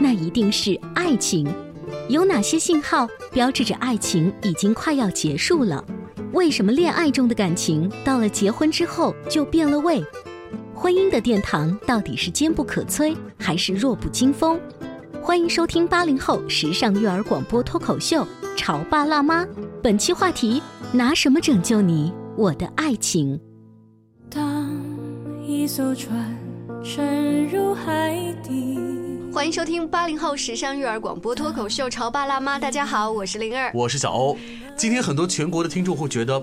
那一定是爱情。有哪些信号标志着爱情已经快要结束了？为什么恋爱中的感情到了结婚之后就变了味？婚姻的殿堂到底是坚不可摧还是弱不禁风？欢迎收听八零后时尚育儿广播脱口秀《潮爸辣妈》，本期话题：拿什么拯救你，我的爱情？当一艘船沉入海底。欢迎收听八零后时尚育儿广播脱口秀《潮爸辣妈》，大家好，我是灵儿，我是小欧。今天很多全国的听众会觉得，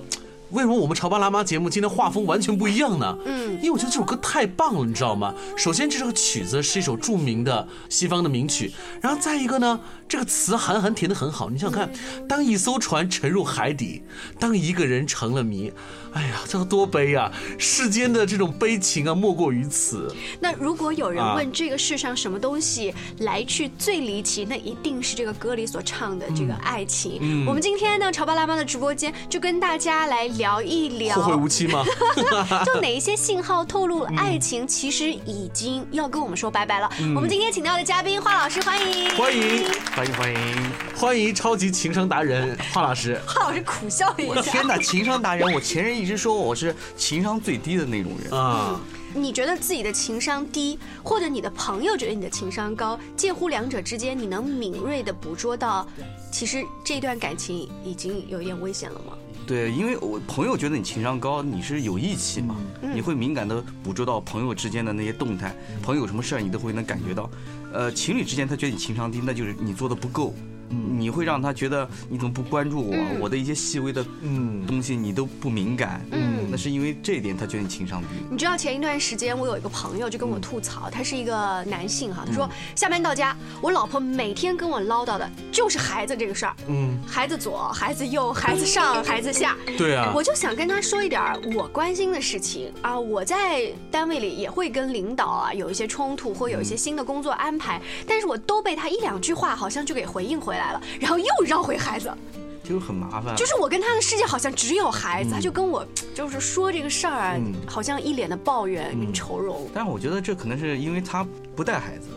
为什么我们《潮爸辣妈》节目今天画风完全不一样呢？嗯，因为我觉得这首歌太棒了，你知道吗？首先，这首曲子是一首著名的西方的名曲，然后再一个呢，这个词韩寒填的很好。你想想看，当一艘船沉入海底，当一个人成了谜。哎呀，这个多悲啊！世间的这种悲情啊，莫过于此。那如果有人问这个世上什么东西来去最离奇，那一定是这个歌里所唱的这个爱情。我们今天呢，潮爸辣妈的直播间就跟大家来聊一聊。后会无期吗？就哪一些信号透露爱情其实已经要跟我们说拜拜了？我们今天请到的嘉宾华老师，欢迎，欢迎，欢迎，欢迎，欢迎超级情商达人华老师。华老师苦笑了一下。天哪，情商达人！我前任一。一直说我是情商最低的那种人啊！你觉得自己的情商低，或者你的朋友觉得你的情商高，介乎两者之间，你能敏锐的捕捉到，其实这段感情已经有一点危险了吗？对，因为我朋友觉得你情商高，你是有义气嘛，你会敏感的捕捉到朋友之间的那些动态，朋友有什么事儿你都会能感觉到。呃，情侣之间他觉得你情商低，那就是你做的不够。你会让他觉得你怎么不关注我？我的一些细微的嗯。东西你都不敏感，嗯，那是因为这一点他觉得你情商低。你知道前一段时间我有一个朋友就跟我吐槽，他是一个男性哈，他说下班到家，我老婆每天跟我唠叨的就是孩子这个事儿，嗯，孩子左，孩子右，孩子上，孩子下，对啊，我就想跟他说一点我关心的事情啊，我在单位里也会跟领导啊有一些冲突或有一些新的工作安排，但是我都被他一两句话好像就给回应回来了。然后又绕回孩子，就很麻烦。就是我跟他的世界好像只有孩子，他就跟我就是说这个事儿啊，好像一脸的抱怨跟愁容。但是我觉得这可能是因为他不带孩子，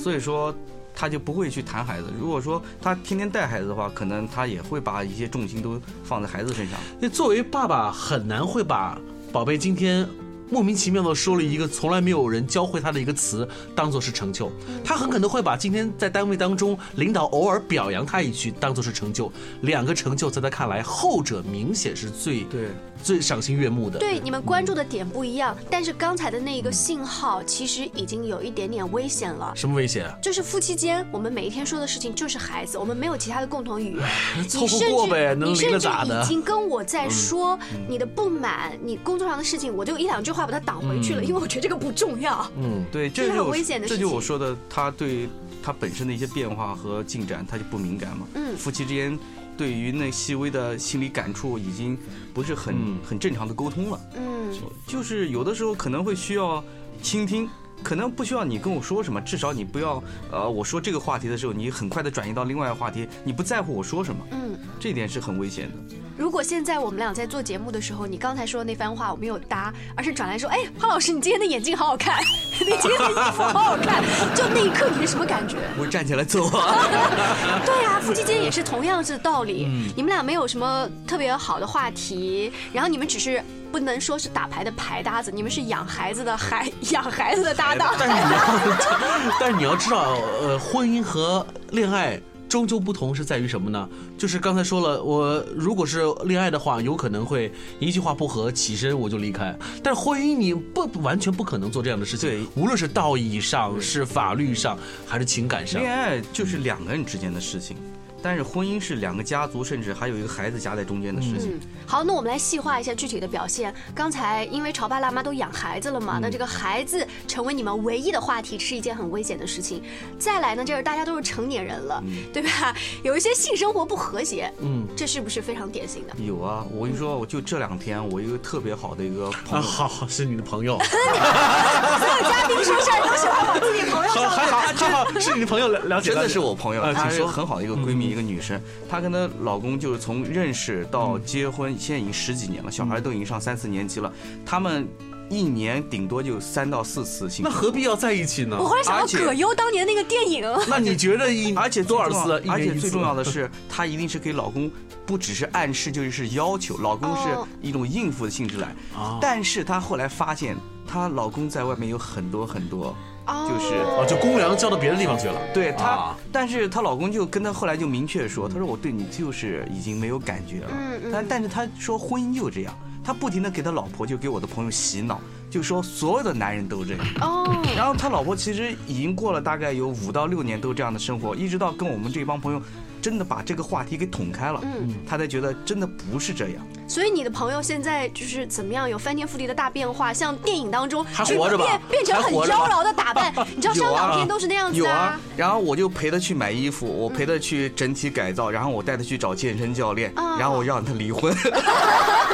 所以说他就不会去谈孩子。如果说他天天带孩子的话，可能他也会把一些重心都放在孩子身上。那作为爸爸，很难会把宝贝今天。莫名其妙的说了一个从来没有人教会他的一个词，当做是成就。他很可能会把今天在单位当中领导偶尔表扬他一句，当做是成就。两个成就在他看来，后者明显是最对。最赏心悦目的，对你们关注的点不一样，但是刚才的那一个信号其实已经有一点点危险了。什么危险？就是夫妻间，我们每一天说的事情就是孩子，我们没有其他的共同语言。凑合过呗，能离了咋的？已经跟我在说你的不满，你工作上的事情，我就一两句话把它挡回去了，因为我觉得这个不重要。嗯，对，这是很危险的事情。这就我说的，他对他本身的一些变化和进展，他就不敏感嘛。嗯，夫妻之间。对于那细微的心理感触，已经不是很很正常的沟通了。嗯，就是有的时候可能会需要倾听，可能不需要你跟我说什么，至少你不要呃，我说这个话题的时候，你很快的转移到另外一个话题，你不在乎我说什么。嗯，这点是很危险的。如果现在我们俩在做节目的时候，你刚才说的那番话我没有搭，而是转来说，哎，潘老师，你今天的眼镜好好看。你今天的衣服好好看，就那一刻你是什么感觉？我站起来走啊！对啊，夫妻间也是同样是道理。你们俩没有什么特别好的话题，然后你们只是不能说是打牌的牌搭子，你们是养孩子的孩养孩子的搭档。但是你要，但是你要知道，呃，婚姻和恋爱。终究不同是在于什么呢？就是刚才说了，我如果是恋爱的话，有可能会一句话不合起身我就离开。但是婚姻你不完全不可能做这样的事情。对，无论是道义上、是法律上，还是情感上，恋爱就是两个人之间的事情。但是婚姻是两个家族，甚至还有一个孩子夹在中间的事情。好，那我们来细化一下具体的表现。刚才因为潮爸辣妈都养孩子了嘛，那这个孩子成为你们唯一的话题是一件很危险的事情。再来呢，就是大家都是成年人了，对吧？有一些性生活不和谐，嗯，这是不是非常典型的？有啊，我跟你说，我就这两天，我一个特别好的一个朋友，好，是你的朋友。所有嘉宾说事儿都喜欢往自己朋友上还好，还好，是你的朋友了，了解。真的是我朋友，她是很好的一个闺蜜。一个女生，她跟她老公就是从认识到结婚，现在已经十几年了，小孩都已经上三四年级了。他们一年顶多就三到四次性，那何必要在一起呢？我忽然想到葛优当年那个电影。那你觉得一 而且多少次？而且最重要的是，她一定是给老公，不只是暗示，就是要求。老公是一种应付的性质来，但是她后来发现，她老公在外面有很多很多。就是啊，就公粮交到别的地方去了。对她，但是她老公就跟她后来就明确说，他说我对你就是已经没有感觉了。嗯嗯。但但是他说婚姻就这样，他不停的给他老婆就给我的朋友洗脑，就说所有的男人都这样。哦。然后他老婆其实已经过了大概有五到六年都这样的生活，一直到跟我们这帮朋友。真的把这个话题给捅开了，嗯，他才觉得真的不是这样。所以你的朋友现在就是怎么样，有翻天覆地的大变化，像电影当中还活着变变成很妖娆的打扮。你知道香港片都是那样子啊。然后我就陪他去买衣服，我陪他去整体改造，然后我带他去找健身教练，然后我让他离婚。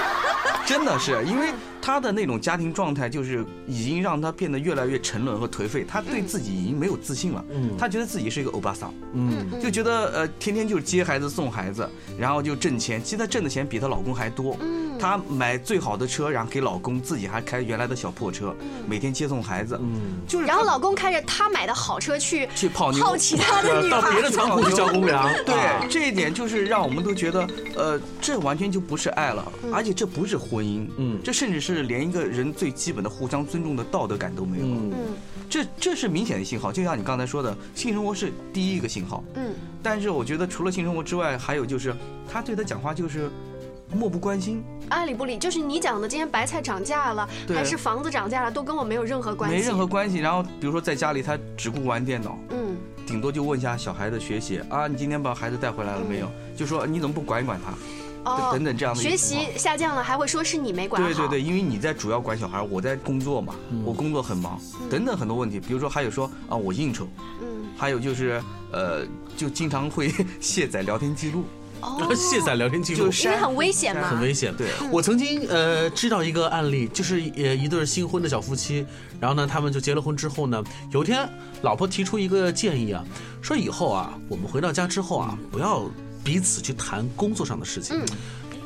真的是因为。他的那种家庭状态，就是已经让他变得越来越沉沦和颓废。他对自己已经没有自信了。嗯，他觉得自己是一个欧巴桑。嗯，就觉得呃，天天就是接孩子送孩子，然后就挣钱。其实他挣的钱比她老公还多。嗯，他买最好的车，然后给老公，自己还开原来的小破车，每天接送孩子。嗯，就是。然后老公开着他买的好车去去泡妞，泡其他的女孩，到别的仓库去交公粮。对，这一点就是让我们都觉得，呃，这完全就不是爱了，而且这不是婚姻。嗯，这甚至是连一个人。最基本的互相尊重的道德感都没有，嗯，这这是明显的信号。就像你刚才说的，性生活是第一个信号，嗯，但是我觉得除了性生活之外，还有就是他对他讲话就是漠不关心，爱理不理。就是你讲的今天白菜涨价了，还是房子涨价了，都跟我没有任何关系，没任何关系。然后比如说在家里，他只顾玩电脑，嗯，顶多就问一下小孩的学习啊，你今天把孩子带回来了没有？就说你怎么不管一管他？哦等等，这样的学习下降了，还会说是你没管好。对对对，因为你在主要管小孩，我在工作嘛，我工作很忙，等等很多问题。比如说还有说啊，我应酬，嗯，还有就是呃，就经常会 卸载聊天记录，哦，卸载聊天记录，因为很危险嘛，很危险。对，我曾经呃知道一个案例，就是呃一对新婚的小夫妻，然后呢，他们就结了婚之后呢，有一天老婆提出一个建议啊，说以后啊，我们回到家之后啊，不要。彼此去谈工作上的事情，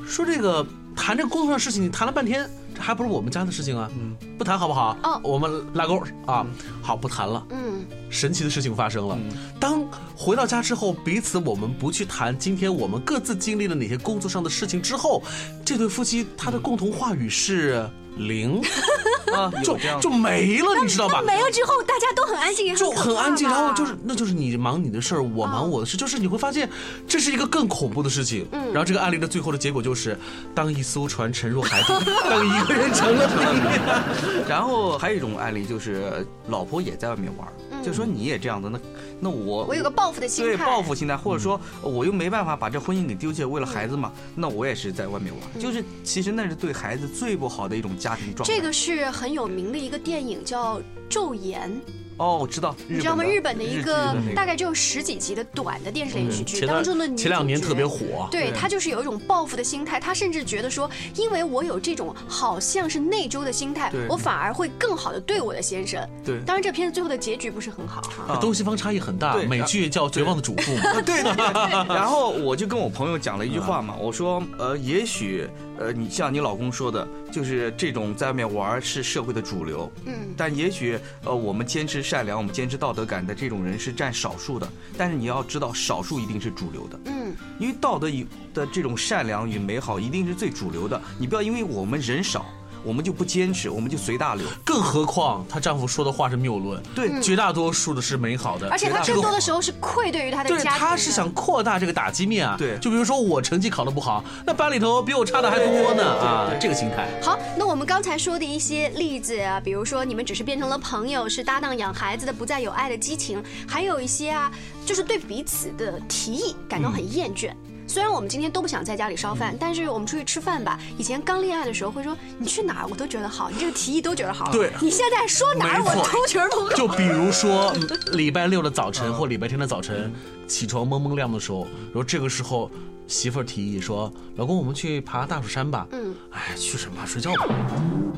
说这个谈这个工作上的事情，你谈了半天，这还不是我们家的事情啊？嗯，不谈好不好？哦，我们拉钩啊，好，不谈了。嗯，神奇的事情发生了，当回到家之后，彼此我们不去谈今天我们各自经历了哪些工作上的事情之后，这对夫妻他的共同话语是。零 啊，就就没了，你知道吧？没了之后，大家都很安静，就很安静。然后就是，那就是你忙你的事儿，我忙我的事。就是你会发现，这是一个更恐怖的事情。嗯。然后这个案例的最后的结果就是，当一艘船沉入海底，当一个人成了零。然后还有一种案例就是，老婆也在外面玩。就说你也这样子，那那我我有个报复的心态，对报复心态，或者说我又没办法把这婚姻给丢弃，为了孩子嘛，那我也是在外面玩，就是其实那是对孩子最不好的一种家庭状态。这个是很有名的一个电影，叫《昼颜》。哦，我知道，你知道吗？日本的一个大概只有十几集的短的电视连续剧当中的女前两年特别火。对他就是有一种报复的心态，他甚至觉得说，因为我有这种好像是内疚的心态，我反而会更好的对我的先生。对，当然这片子最后的结局不是很好。东西方差异很。大，对美剧叫《绝望的主妇》嘛。对对对。然后我就跟我朋友讲了一句话嘛，我说呃，也许呃，你像你老公说的，就是这种在外面玩是社会的主流，嗯，但也许呃，我们坚持善良，我们坚持道德感的这种人是占少数的，但是你要知道，少数一定是主流的，嗯，因为道德与的这种善良与美好一定是最主流的，你不要因为我们人少。我们就不坚持，我们就随大流。更何况她丈夫说的话是谬论，对，绝大多数的是美好的。而且她更多的时候是愧对于她的家庭。对，她是想扩大这个打击面啊。对，就比如说我成绩考得不好，那班里头比我差的还多呢啊，这个心态。好，那我们刚才说的一些例子啊，比如说你们只是变成了朋友，是搭档养孩子的，不再有爱的激情，还有一些啊，就是对彼此的提议感到很厌倦。虽然我们今天都不想在家里烧饭，但是我们出去吃饭吧。以前刚恋爱的时候会说你去哪儿我都觉得好，你这个提议都觉得好。对，你现在说哪儿我都觉得好。就比如说 礼拜六的早晨或礼拜天的早晨，起床蒙蒙亮的时候，然后这个时候媳妇儿提议说：“老公，我们去爬大蜀山吧。”嗯，哎，去什么？睡觉吧。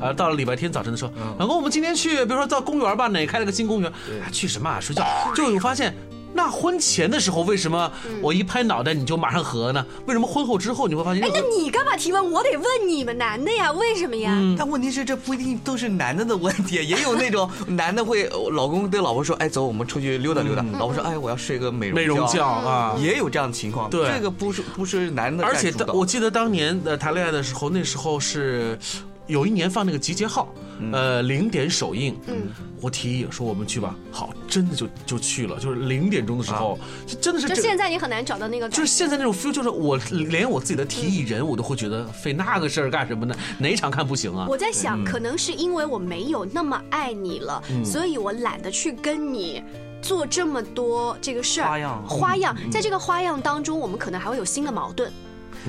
啊，到了礼拜天早晨的时候，老公，我们今天去，比如说到公园吧，哪开了个新公园？哎，去什么？睡觉。就有发现。那婚前的时候，为什么我一拍脑袋你就马上合呢？为什么婚后之后你会发现？哎，那你干嘛提问？我得问你们男的呀，为什么呀？但问题是，这不一定都是男的的问题，也有那种男的会，老公对老婆说：“哎，走，我们出去溜达溜达。”老婆说：“哎，我要睡个美容美容觉啊。”也有这样的情况。对，这个不是不是男的。而且我记得当年的谈恋爱的时候，那时候是。有一年放那个集结号，呃，零点首映，嗯，我提议说我们去吧，好，真的就就去了，就是零点钟的时候，就真的是。就现在你很难找到那个。就是现在那种 feel，就是我连我自己的提议人，我都会觉得费那个事儿干什么呢？哪场看不行啊？我在想，可能是因为我没有那么爱你了，所以我懒得去跟你做这么多这个事儿。花样，花样，在这个花样当中，我们可能还会有新的矛盾。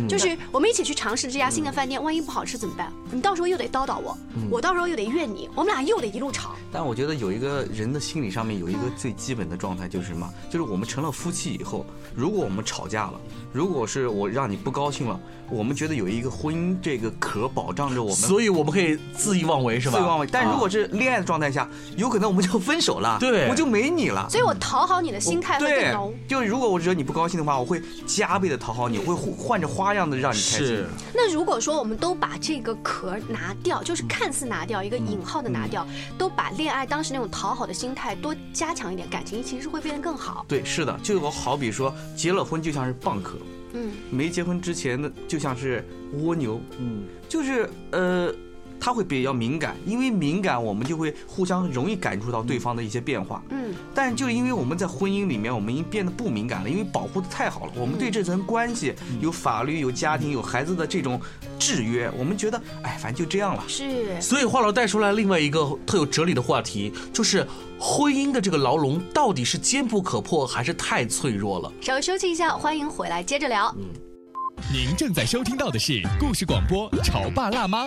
就是我们一起去尝试这家新的饭店，万一不好吃怎么办？你到时候又得叨叨我，我到时候又得怨你，我们俩又得一路吵。但我觉得有一个人的心理上面有一个最基本的状态就是什么？就是我们成了夫妻以后，如果我们吵架了，如果是我让你不高兴了，我们觉得有一个婚姻这个壳保障着我们，所以我们可以恣意妄为，是吧？恣意妄为。但如果是恋爱的状态下，有可能我们就分手了，对，我就没你了。所以我讨好你的心态会更浓。就如果我惹你不高兴的话，我会加倍的讨好你，会换着花样的让你开心。那如果说我们都把这个壳拿掉，就是看似拿掉一个引号的拿掉，都把恋爱当时那种讨好的心态多加强一点，感情其实会变得更好。对，是的，就好比说结了婚就像是蚌壳，嗯，没结婚之前的就像是蜗牛，嗯，就是呃。他会比较敏感，因为敏感，我们就会互相容易感触到对方的一些变化。嗯，但就因为我们在婚姻里面，我们已经变得不敏感了，因为保护的太好了。我们对这层关系有法律、有家庭、有孩子的这种制约，我们觉得，哎，反正就这样了。是。所以话痨带出来另外一个特有哲理的话题，就是婚姻的这个牢笼到底是坚不可破，还是太脆弱了？稍微休息一下，欢迎回来接着聊。嗯，您正在收听到的是故事广播《潮爸辣妈》。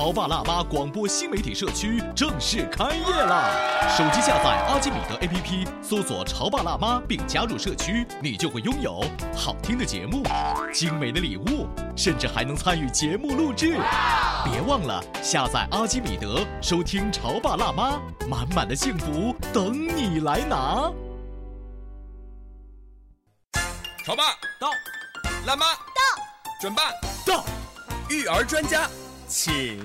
潮爸辣妈广播新媒体社区正式开业啦！手机下载阿基米德 APP，搜索“潮爸辣妈”并加入社区，你就会拥有好听的节目、精美的礼物，甚至还能参与节目录制。别忘了下载阿基米德，收听“潮爸辣妈”，满满的幸福等你来拿。潮爸到，辣妈到，准爸到，育儿专家。请！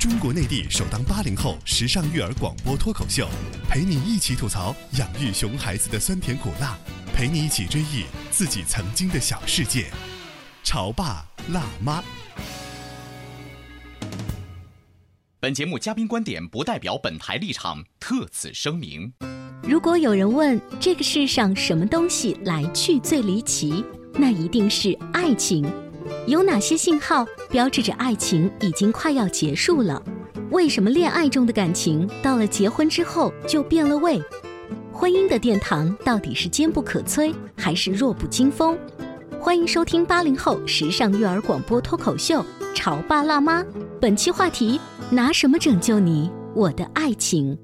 中国内地首档八零后时尚育儿广播脱口秀，陪你一起吐槽养育熊孩子的酸甜苦辣，陪你一起追忆自己曾经的小世界。潮爸辣妈。本节目嘉宾观点不代表本台立场，特此声明。如果有人问这个世上什么东西来去最离奇，那一定是爱情。有哪些信号标志着爱情已经快要结束了？为什么恋爱中的感情到了结婚之后就变了味？婚姻的殿堂到底是坚不可摧还是弱不禁风？欢迎收听八零后时尚育儿广播脱口秀《潮爸辣妈》，本期话题：拿什么拯救你，我的爱情？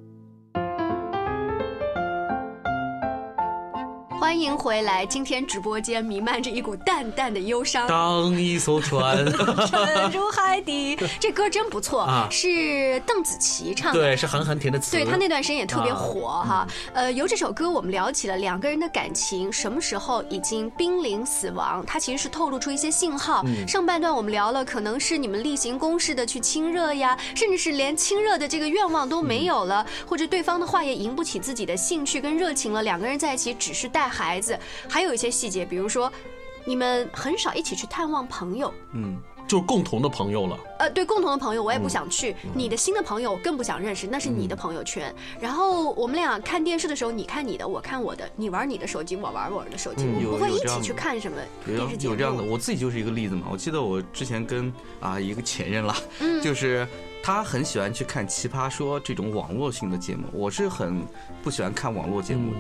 欢迎回来！今天直播间弥漫着一股淡淡的忧伤。当一艘船 沉入海底，这歌真不错啊，是邓紫棋唱的，对，是韩寒填的词。对他那段时间也特别火哈。呃，由这首歌我们聊起了两个人的感情什么时候已经濒临死亡，它其实是透露出一些信号。上半段我们聊了，可能是你们例行公事的去亲热呀，甚至是连亲热的这个愿望都没有了，或者对方的话也引不起自己的兴趣跟热情了。两个人在一起只是带。孩子还有一些细节，比如说，你们很少一起去探望朋友，嗯，就是共同的朋友了。呃，对，共同的朋友我也不想去，你的新的朋友我更不想认识，那是你的朋友圈。然后我们俩看电视的时候，你看你的，我看我的，你玩你的手机，我玩我的手机，我们不会一起去看什么电视节目。有这样的，我自己就是一个例子嘛。我记得我之前跟啊一个前任了，就是他很喜欢去看《奇葩说》这种网络性的节目，我是很不喜欢看网络节目的。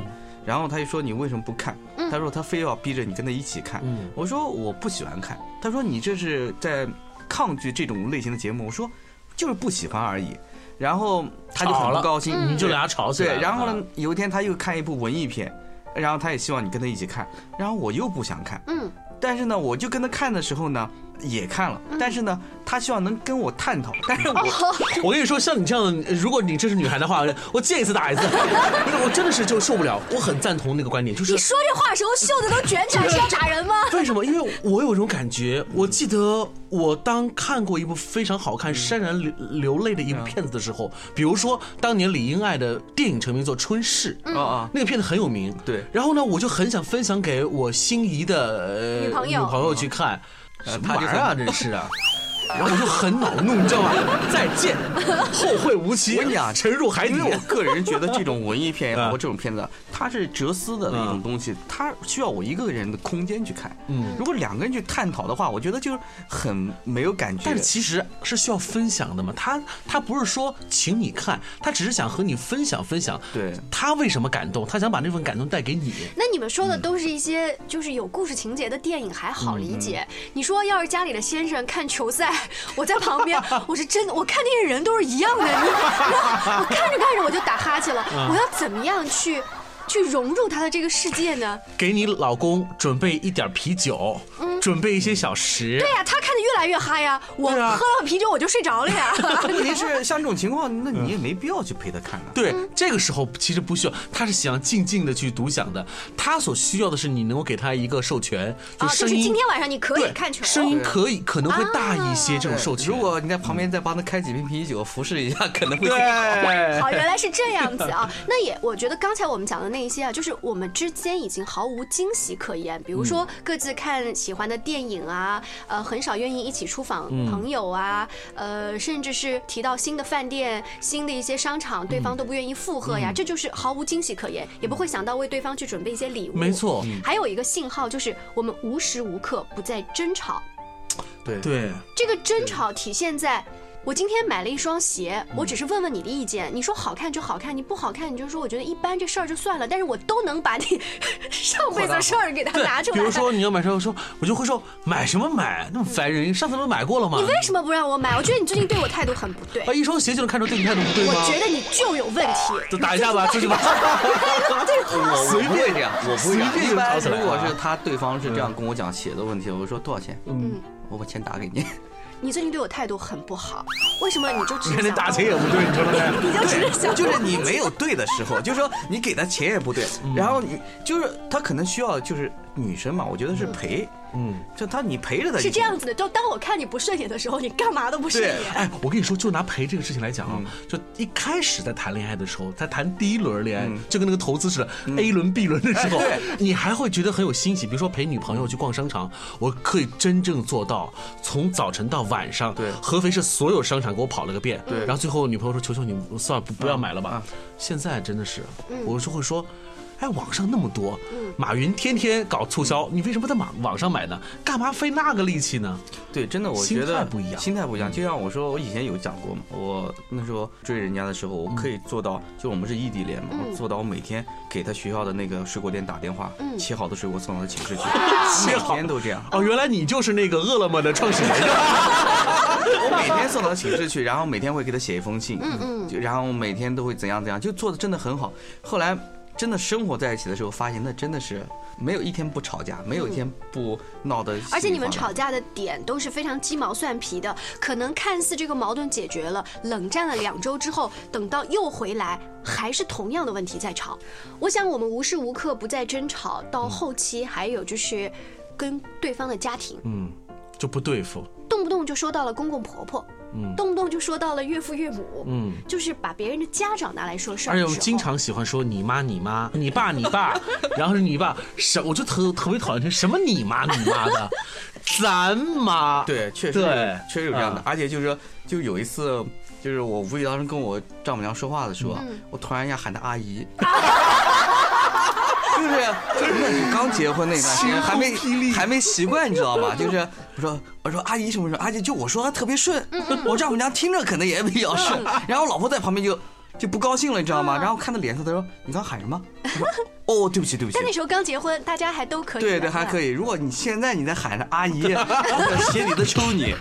然后他就说你为什么不看？他说他非要逼着你跟他一起看。我说我不喜欢看。他说你这是在抗拒这种类型的节目。我说就是不喜欢而已。然后他就很不高兴，你就俩吵起来。对，然后呢，有一天他又看一部文艺片，然后他也希望你跟他一起看，然后我又不想看。嗯，但是呢，我就跟他看的时候呢。也看了，但是呢，他希望能跟我探讨。但是我，我跟你说，像你这样，如果你这是女孩的话，我见一次打一次。我真的是就受不了。我很赞同那个观点，就是你说这话时候袖子都卷起来是要打人吗？为什么？因为我有一种感觉。我记得我当看过一部非常好看、潸然流流泪的一部片子的时候，比如说当年李英爱的电影成名作《春逝》啊啊，那个片子很有名。对。然后呢，我就很想分享给我心仪的女朋友女朋友去看。什么玩意儿啊！真是啊。然后我就很恼怒，你知道吗？再见，后会无期。我跟你讲，沉入海底。因为我个人觉得这种文艺片也好，这种片子，它是哲思的一种东西，它需要我一个人的空间去看。嗯，如果两个人去探讨的话，我觉得就是很没有感觉。但是其实是需要分享的嘛。他他不是说请你看，他只是想和你分享分享。对，他为什么感动？他想把那份感动带给你。那你们说的都是一些就是有故事情节的电影，还好理解。你说要是家里的先生看球赛。我在旁边，我是真的，我看那些人都是一样的。你，我看着看着我就打哈欠了。我要怎么样去？去融入他的这个世界呢？给你老公准备一点啤酒，嗯准备一些小食。对呀，他看的越来越嗨呀。我喝了啤酒我就睡着了呀。问题是像这种情况，那你也没必要去陪他看呢。对，这个时候其实不需要，他是想静静的去独享的。他所需要的是你能够给他一个授权，就声音。今天晚上你可以看球，声音可以可能会大一些。这种授权，如果你在旁边再帮他开几瓶啤酒，服侍一下，可能会好。好，原来是这样子啊。那也，我觉得刚才我们讲的那一些啊，就是我们之间已经毫无惊喜可言。比如说各自看喜欢的电影啊，呃，很少愿意一起出访朋友啊，呃，甚至是提到新的饭店、新的一些商场，对方都不愿意附和呀，这就是毫无惊喜可言，也不会想到为对方去准备一些礼物。没错，还有一个信号就是我们无时无刻不在争吵。对对，这个争吵体现在。我今天买了一双鞋，我只是问问你的意见。你说好看就好看，你不好看你就说我觉得一般，这事儿就算了。但是我都能把你 上辈子的事儿给他拿出来。比如说你要买车，我说我就会说买什么买，那么烦人。上次不是买过了吗？你为什么不让我买？我觉得你最近对我态度很不对。啊，一双鞋就能看出对你态度不对吗？我觉得你就有问题。就打一架吧，出去吧。我随便这样，我不会这样。一般如果是他对方是这样跟我讲鞋的问题，我说多少钱？嗯，我把钱打给你。你最近对我态度很不好，为什么你就只想？你打钱也不对，你知道吗？你就只想，就是你没有 对的时候，就是说你给他钱也不对，然后你就是他可能需要就是女生嘛，我觉得是陪。嗯，就他你陪着他是这样子的，就当我看你不顺眼的时候，你干嘛都不顺眼。哎，我跟你说，就拿陪这个事情来讲啊，就一开始在谈恋爱的时候，在谈第一轮恋爱，就跟那个投资似的，A 轮、B 轮的时候，你还会觉得很有欣喜。比如说陪女朋友去逛商场，我可以真正做到从早晨到晚上，对，合肥市所有商场给我跑了个遍。对，然后最后女朋友说：“求求你，算了，不不要买了吧。”现在真的是，我就会说。哎，网上那么多，马云天天搞促销，你为什么在网网上买呢？干嘛费那个力气呢？对，真的，我觉得心态不一样心态不一样。就像我说，我以前有讲过嘛，我那时候追人家的时候，我可以做到，就我们是异地恋嘛，我做到我每天给他学校的那个水果店打电话，切好的水果送到他寝室去，每天都这样。哦，原来你就是那个饿了么的创始人。我每天送到寝室去，然后每天会给他写一封信，嗯嗯，然后每天都会怎样怎样，就做的真的很好。后来真的生活在一起的时候，发现那真的是没有一天不吵架，没有一天不闹得。而且你们吵架的点都是非常鸡毛蒜皮的，可能看似这个矛盾解决了，冷战了两周之后，等到又回来，还是同样的问题在吵。我想我们无时无刻不在争吵，到后期还有就是跟对方的家庭，嗯，就不对付。动不动就说到了公公婆婆，嗯，动不动就说到了岳父岳母，嗯，就是把别人的家长拿来说事儿。而且我经常喜欢说你妈你妈，你爸你爸，然后是你爸什，我就特特别讨厌这什么你妈你妈的，咱妈。对，确实对确实有这样的。而且就是说，就有一次，就是我无意当中跟我丈母娘说话的时候，我突然一下喊她阿姨。就是就是刚结婚那段时间，还没还没习惯，你知道吗？就是我说我说阿姨什么什么，阿姨就我说话特别顺，我丈母娘听着可能也比较顺，然后我老婆在旁边就就不高兴了，你知道吗？然后看她脸色，她说你刚喊什么？我说哦，对不起对不起但。那时候刚结婚，大家还都可以。对对，还可以。如果你现在你在喊着阿姨，我 鞋底都抽你。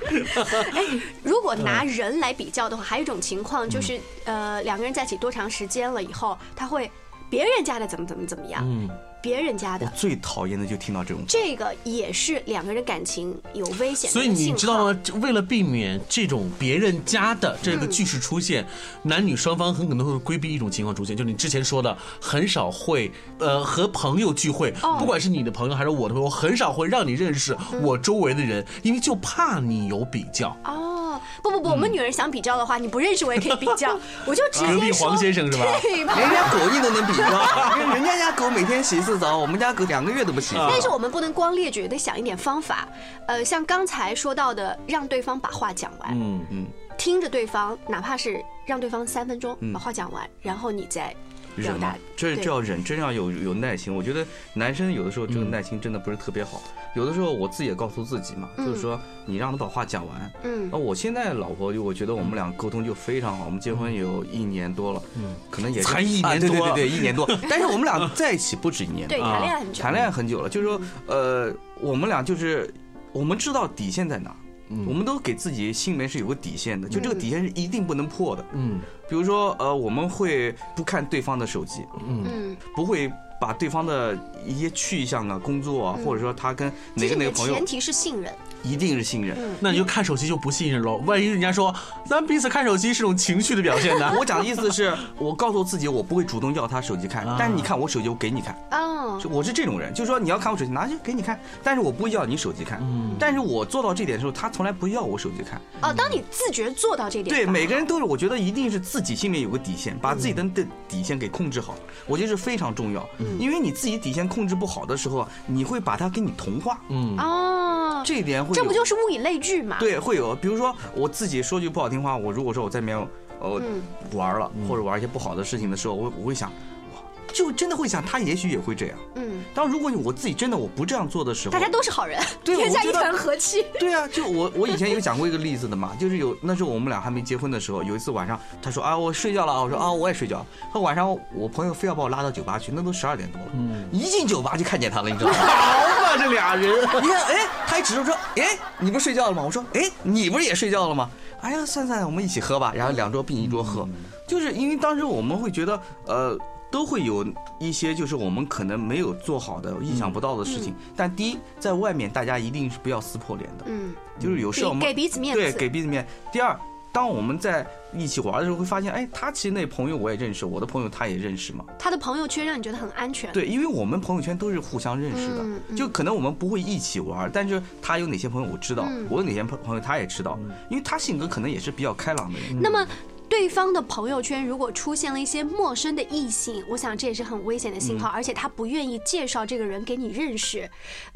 哎，如果拿人来比较的话，还有一种情况就是，呃，两个人在一起多长时间了以后，他会别人家的怎么怎么怎么样，嗯，别人家我的。最讨厌的就听到这种。这个也是两个人感情有危险的所以你知道吗？为了避免这种别人家的这个句式出现，男女双方很可能会规避一种情况出现，就是你之前说的，很少会呃和朋友聚会，哦不管是你的朋友还是我的朋友，我很少会让你认识我周围的人，因为就怕你有比较。哦，不不不，我们女人想比较的话，你不认识我也可以比较，我就直隔壁接说。黄先生是吧对吧？人家狗你都能比较，人 人家家狗每天洗一次澡，我们家狗两个月都不洗。但是我们不能光列举，得想一点方法。呃，像刚才说到的，让对方把话讲完，嗯嗯，听着对方，哪怕是让对方三分钟把话讲完，然后你再忍嘛。，这这要忍，真要有有耐心。我觉得男生有的时候这个耐心真的不是特别好，有的时候我自己也告诉自己嘛，就是说你让他把话讲完。嗯那我现在老婆就我觉得我们俩沟通就非常好，我们结婚有一年多了，嗯，可能也才一年啊对对多对对，一年多。但是我们俩在一起不止一年，对，啊谈恋爱很久，谈恋爱很久了，就是说，呃，我们俩就是我们知道底线在哪儿，我们都给自己心里面是有个底线的，就这个底线是一定不能破的。嗯。比如说，呃，我们会不看对方的手机，嗯，不会把对方的一些去向啊、工作啊，或者说他跟哪个哪个朋友前，提是信任。一定是信任。那你就看手机就不信任喽。万一人家说咱彼此看手机是种情绪的表现呢？我讲的意思是，我告诉自己，我不会主动要他手机看，但是你看我手机，我给你看。哦，就我是这种人，就是说你要看我手机，拿去给你看，但是我不会要你手机看。但是我做到这点的时候，他从来不要我手机看。哦，当你自觉做到这点，对，每个人都是，我觉得一定是自己心里有个底线，把自己的的底线给控制好，我觉得是非常重要。因为你自己底线控制不好的时候，你会把它给你同化，嗯，哦，这一点会有。这不就是物以类聚嘛？，对，会有，比如说我自己说句不好听话，我如果说我在里面呃嗯玩了，或者玩一些不好的事情的时候，我我会想，哇，就真的会想，他也许也会这样。嗯，当如果我自己真的我不这样做的时候，大家都是好人，对天下一团和气。对啊，就我我以前有讲过一个例子的嘛，就是有那时候我们俩还没结婚的时候，有一次晚上，他说啊我睡觉了啊，我说啊我也睡觉了。他晚上我朋友非要把我拉到酒吧去，那都十二点多了，一进酒吧就看见他了，你知道吗？好嘛这俩人，你看，哎，他一指着说，哎，你不是睡觉了吗？我说，哎，你不是也睡觉了吗？哎呀，算算，我们一起喝吧。然后两桌并一桌喝，就是因为当时我们会觉得，呃。都会有一些就是我们可能没有做好的、意想不到的事情，但第一，在外面大家一定是不要撕破脸的，嗯，就是有时候我们给彼此面子对，给彼此面子。第二，当我们在一起玩的时候，会发现，哎，他其实那朋友我也认识，我的朋友他也认识嘛。他的朋友圈让你觉得很安全。对，因为我们朋友圈都是互相认识的，嗯嗯就可能我们不会一起玩，但是他有哪些朋友我知道，嗯我有哪些朋朋友他也知道，因为他性格可能也是比较开朗的人。那么对方的朋友圈如果出现了一些陌生的异性，我想这也是很危险的信号，而且他不愿意介绍这个人给你认识。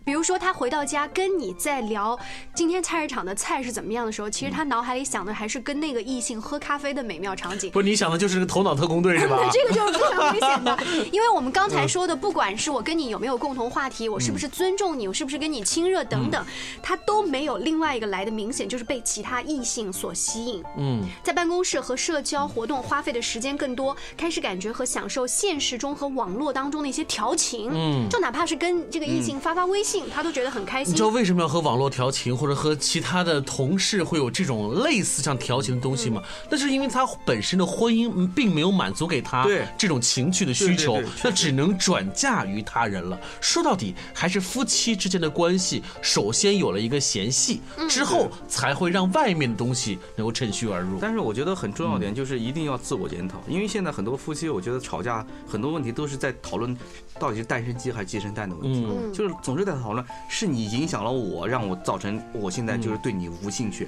比如说他回到家跟你在聊今天菜市场的菜是怎么样的时候，其实他脑海里想的还是跟那个异性喝咖啡的美妙场景。不是你想的就是个头脑特工队是吧？这个就是非常危险的，因为我们刚才说的，不管是我跟你有没有共同话题，我是不是尊重你，我是不是跟你亲热等等，他都没有另外一个来的明显，就是被其他异性所吸引。嗯，在办公室和社交活动花费的时间更多，开始感觉和享受现实中和网络当中的一些调情。嗯，就哪怕是跟这个异性发发微信，他都觉得很开心。你知道为什么要和网络调情，或者和其他的同事会有这种类似像调情的东西吗？那是因为他本身的婚姻并没有满足给他这种情趣的需求，那只能转嫁于他人了。说到底，还是夫妻之间的关系，首先有了一个嫌隙，之后才会让外面的东西能够趁虚而入。但是我觉得很重要点就是一定要自我检讨，因为现在很多夫妻，我觉得吵架很多问题都是在讨论到底是单身鸡还是鸡生蛋的问题，就是总是在讨论是你影响了我，让我造成我现在就是对你无兴趣，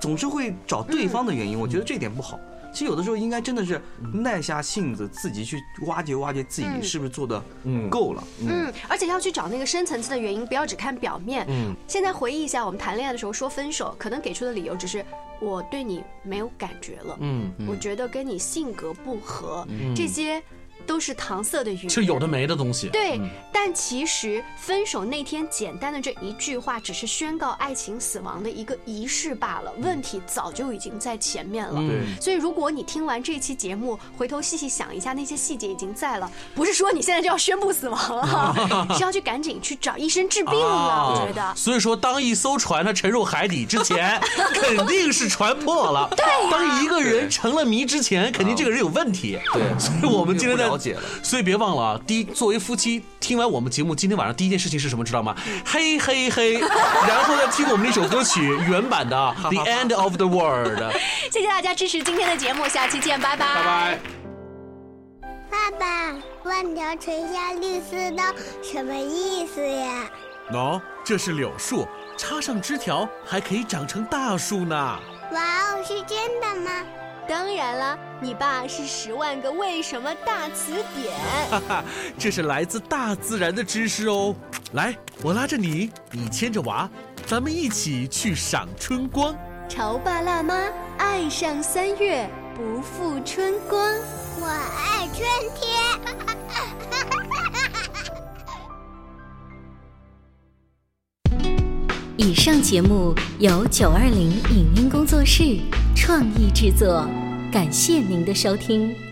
总是会找对方的原因。我觉得这点不好。其实有的时候应该真的是耐下性子，自己去挖掘挖掘自己是不是做的够了。嗯，而且要去找那个深层次的原因，不要只看表面。嗯，现在回忆一下，我们谈恋爱的时候说分手，可能给出的理由只是我对你没有感觉了。嗯，我觉得跟你性格不合，这些。都是搪塞的语，就有的没的东西。对，但其实分手那天简单的这一句话，只是宣告爱情死亡的一个仪式罢了。问题早就已经在前面了。对，所以如果你听完这期节目，回头细细想一下，那些细节已经在了。不是说你现在就要宣布死亡了，是要去赶紧去找医生治病了。我觉得。所以说，当一艘船它沉入海底之前，肯定是船破了。对。当一个人成了谜之前，肯定这个人有问题。对。所以我们今天在。解了，所以别忘了啊！第一，作为夫妻，听完我们节目，今天晚上第一件事情是什么？知道吗？嘿嘿嘿，然后再听我们那首歌曲原版的《The End of the World》。谢谢大家支持今天的节目，下期见，拜拜。拜拜。爸爸，万条垂下绿丝刀，什么意思呀？喏，这是柳树，插上枝条还可以长成大树呢。哇哦，是真的吗？当然了，你爸是十万个为什么大词典。哈哈，这是来自大自然的知识哦。来，我拉着你，你牵着娃，咱们一起去赏春光。潮爸辣妈爱上三月，不负春光。我爱春天。以上节目由九二零影音工作室。创意制作，感谢您的收听。